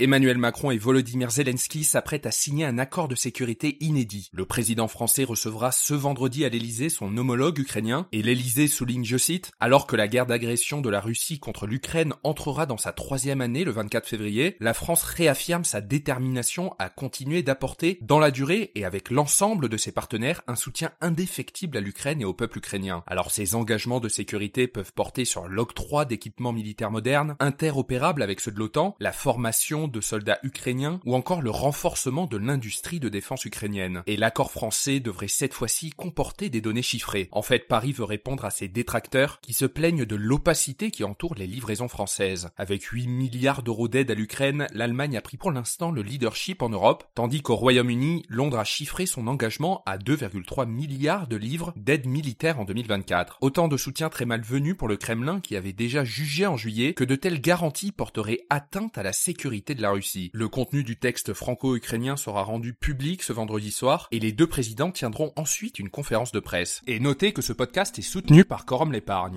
Emmanuel Macron et Volodymyr Zelensky s'apprêtent à signer un accord de sécurité inédit. Le président français recevra ce vendredi à l'Elysée son homologue ukrainien et l'Elysée souligne, je cite, alors que la guerre d'agression de la Russie contre l'Ukraine entrera dans sa troisième année le 24 février, la France réaffirme sa détermination à continuer d'apporter dans la durée et avec l'ensemble de ses partenaires un soutien indéfectible à l'Ukraine et au peuple ukrainien. Alors ces engagements de sécurité peuvent porter sur l'octroi d'équipements militaires modernes, interopérables avec ceux de l'OTAN, la formation de soldats ukrainiens ou encore le renforcement de l'industrie de défense ukrainienne. Et l'accord français devrait cette fois-ci comporter des données chiffrées. En fait, Paris veut répondre à ses détracteurs qui se plaignent de l'opacité qui entoure les livraisons françaises. Avec 8 milliards d'euros d'aide à l'Ukraine, l'Allemagne a pris pour l'instant le leadership en Europe, tandis qu'au Royaume-Uni, Londres a chiffré son engagement à 2,3 milliards de livres d'aide militaire en 2024. Autant de soutien très malvenu pour le Kremlin qui avait déjà jugé en juillet que de telles garanties porteraient atteinte à la sécurité Le contenu du texte franco-ukrainien sera rendu public ce vendredi soir et les deux présidents tiendront ensuite une conférence de presse. Et notez que ce podcast est soutenu par Corum l'épargne.